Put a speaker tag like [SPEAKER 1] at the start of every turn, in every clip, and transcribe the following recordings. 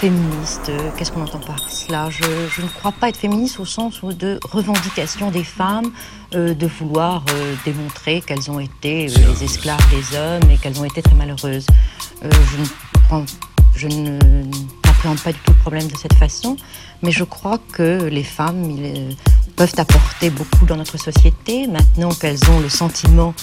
[SPEAKER 1] féministe. Qu'est-ce qu'on entend par cela? Je, ne crois pas être féministe au sens de revendication des femmes, euh, de vouloir euh, démontrer qu'elles ont été euh, les esclaves des hommes et qu'elles ont été très malheureuses. je ne n'appréhende pas du tout le problème de cette façon, mais je crois que les femmes peuvent apporter beaucoup dans notre société. Maintenant qu'elles ont le sentiment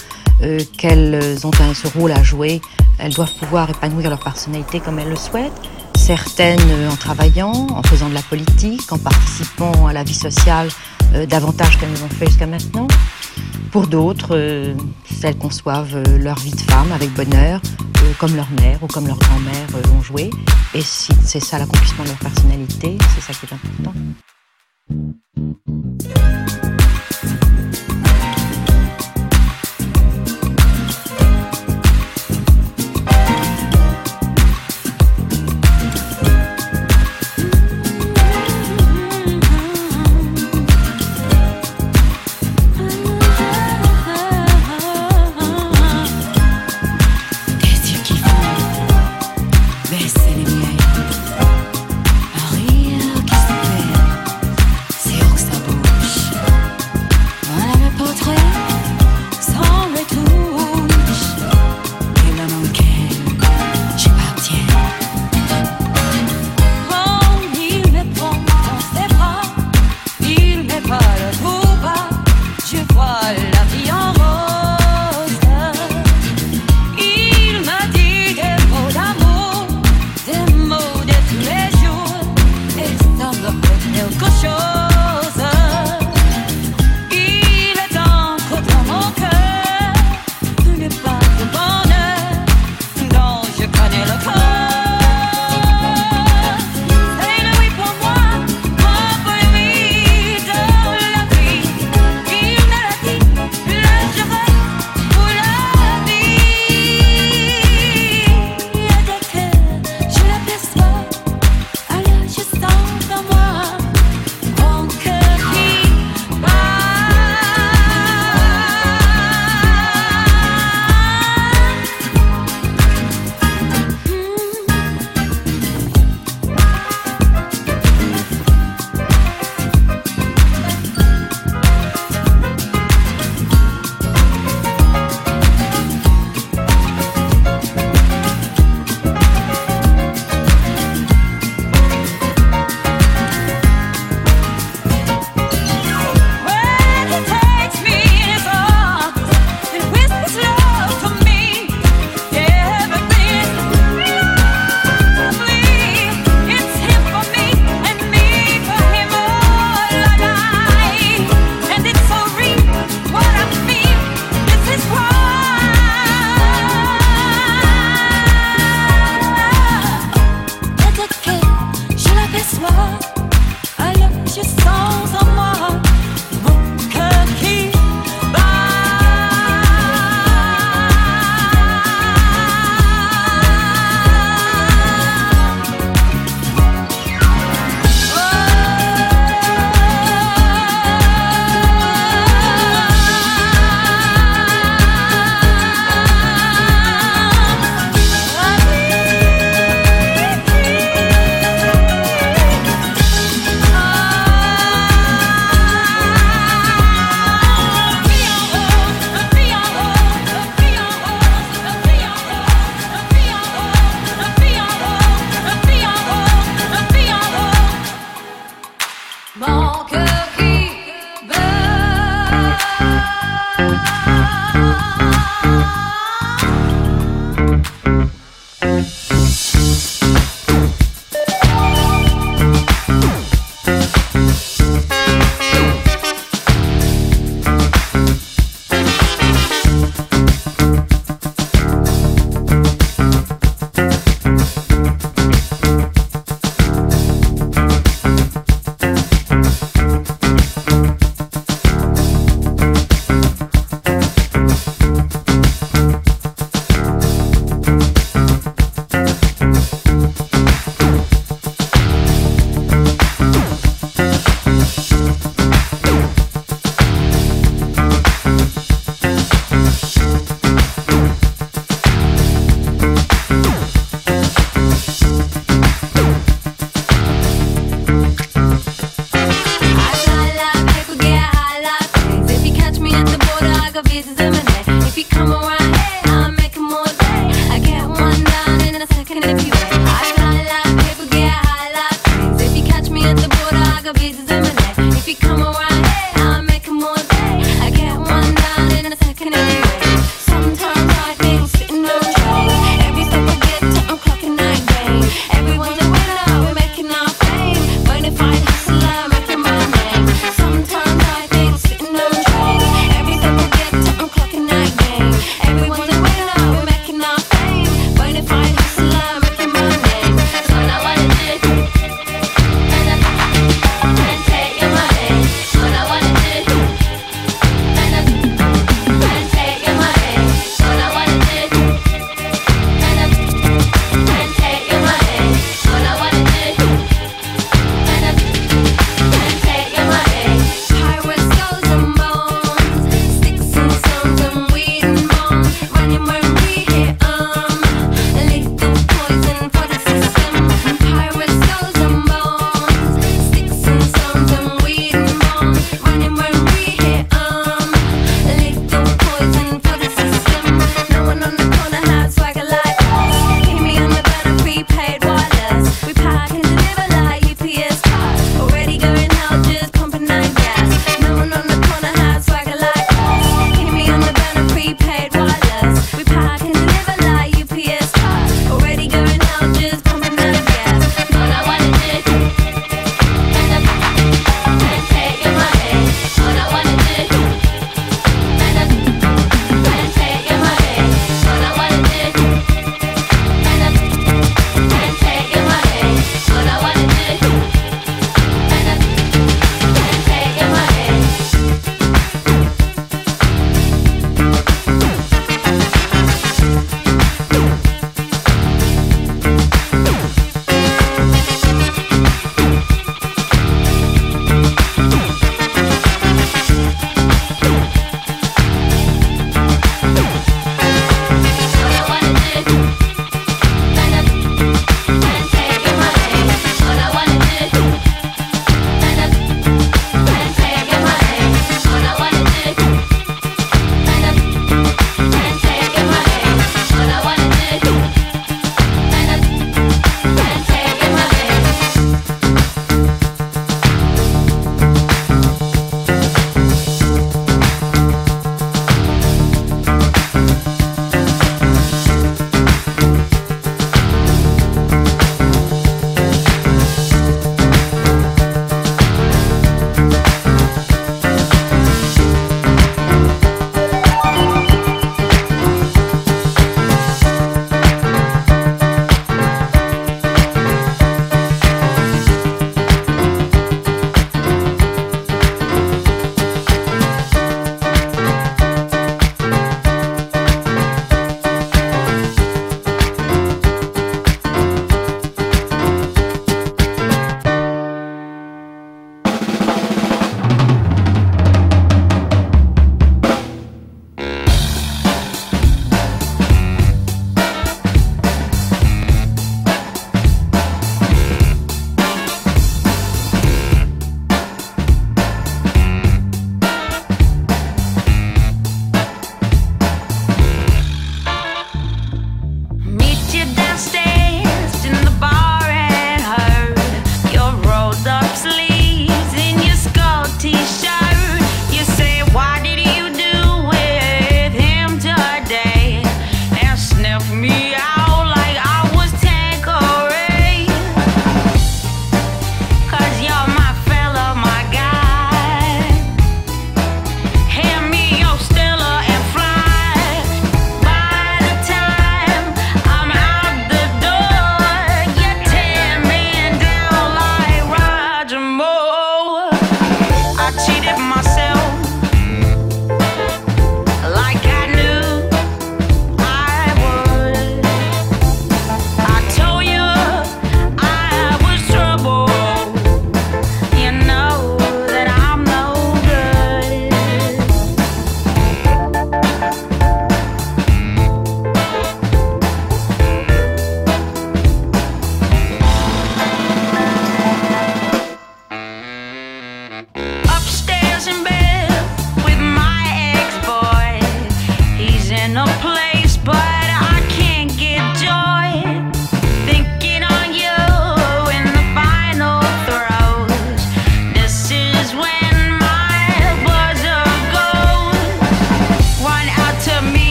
[SPEAKER 1] qu'elles ont un, ce rôle à jouer, elles doivent pouvoir épanouir leur personnalité comme elles le souhaitent certaines euh, en travaillant, en faisant de la politique, en participant à la vie sociale euh, davantage qu'elles ne l'ont fait jusqu'à maintenant. Pour d'autres, euh, elles conçoivent leur vie de femme avec bonheur, comme leur mère ou comme leur grand-mère l'ont joué. Et si c'est ça l'accomplissement de leur personnalité, c'est ça qui est important.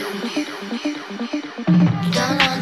[SPEAKER 2] Don't
[SPEAKER 3] need, don't need, don't
[SPEAKER 4] need, don't
[SPEAKER 5] need.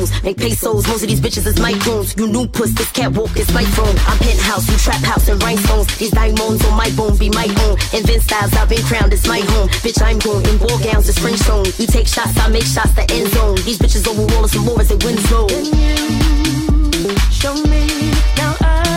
[SPEAKER 5] Halos. Make pesos, most of these bitches is microns. You new puss, this catwalk is my. I'm penthouse, you trap house and rhinestones. These diamonds on my bone be my own. Invent styles, I've been crowned, it's my home. Bitch, I'm going in ball gowns, it's French zone. You take shots, I make shots, the end zone. These bitches over walls and more as it wins low.
[SPEAKER 6] Show me now I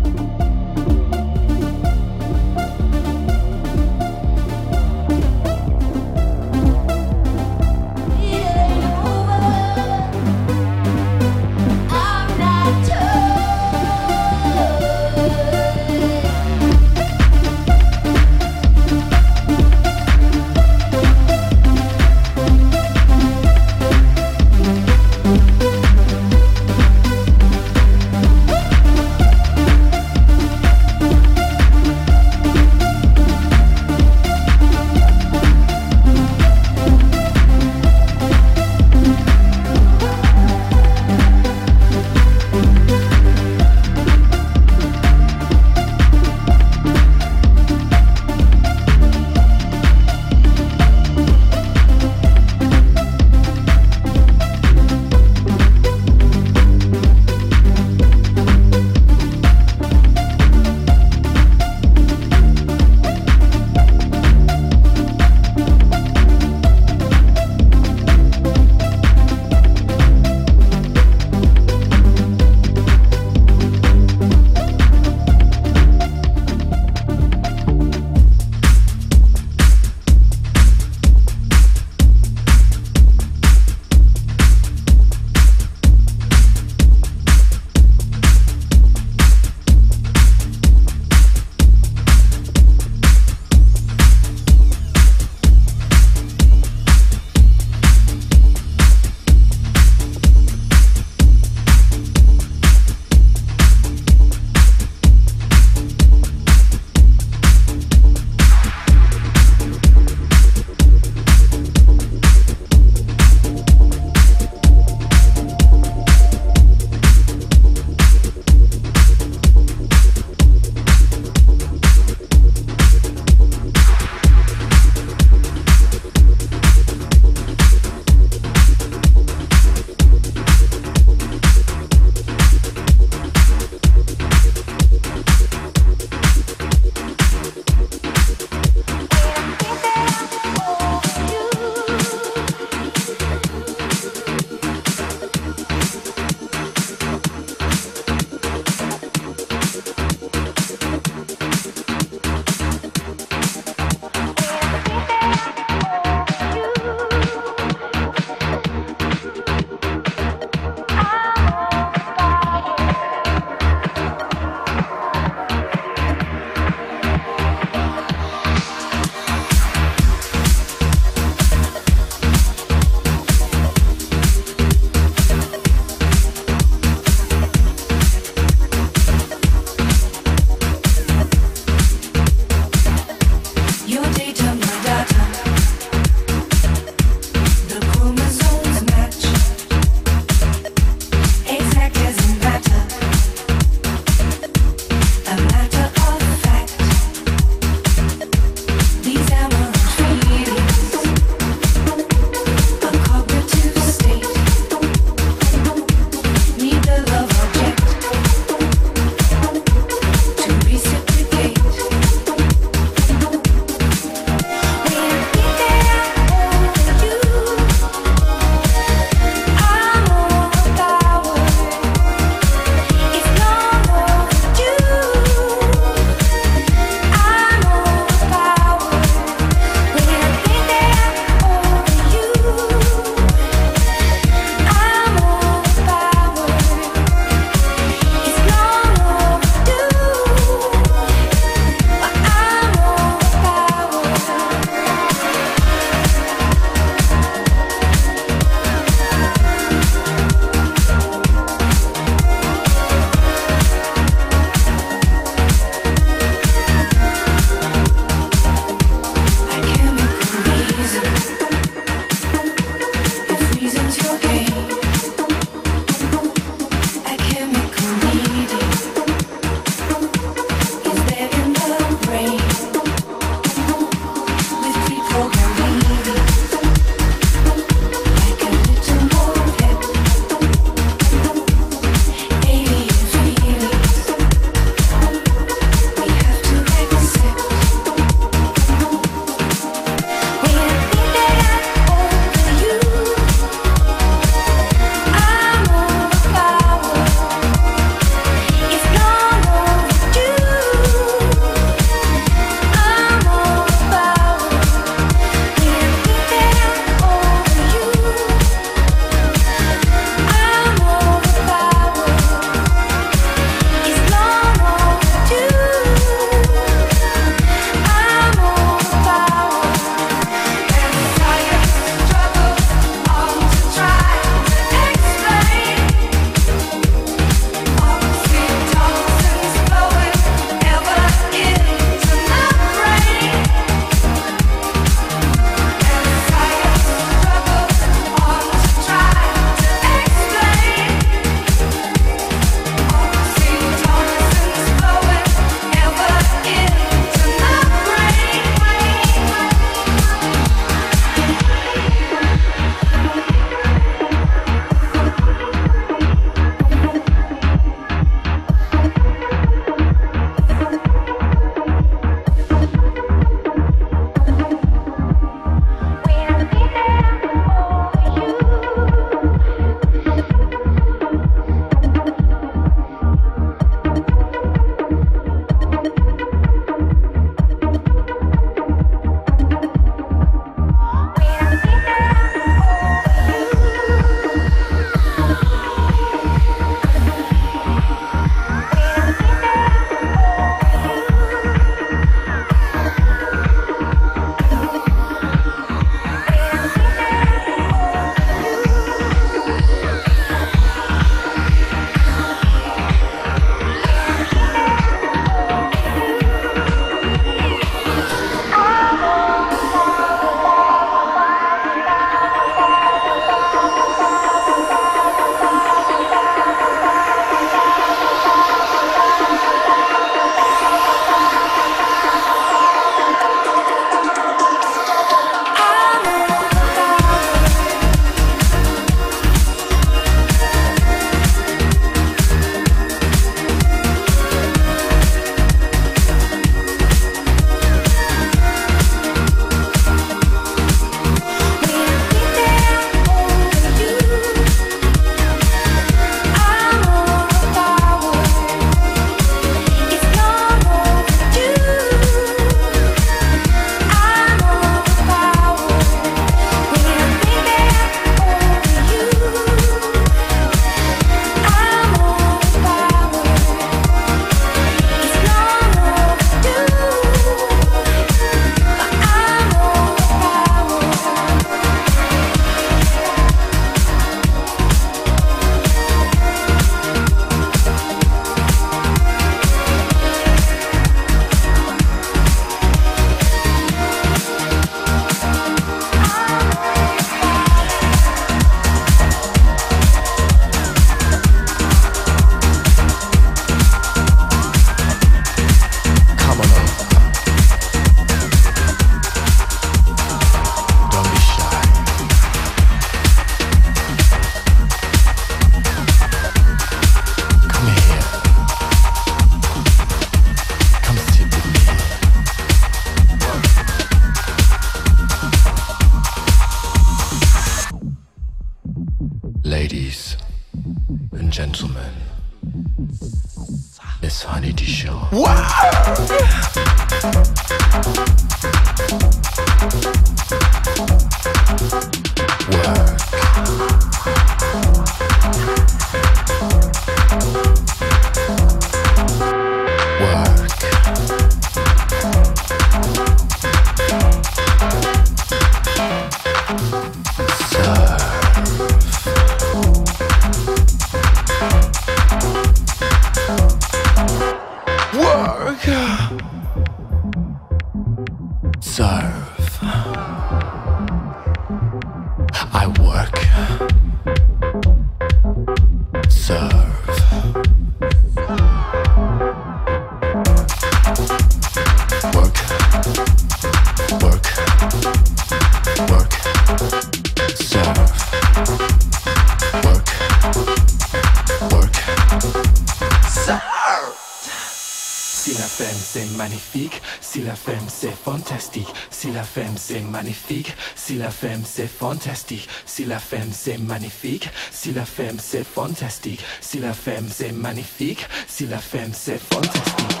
[SPEAKER 7] magnifique, si la femme c'est fantastique, si la femme c'est magnifique, si la femme c'est fantastique, si la femme c'est magnifique, si la femme c'est fantastique.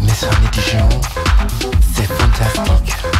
[SPEAKER 7] Mes soeurs les c'est fantastique.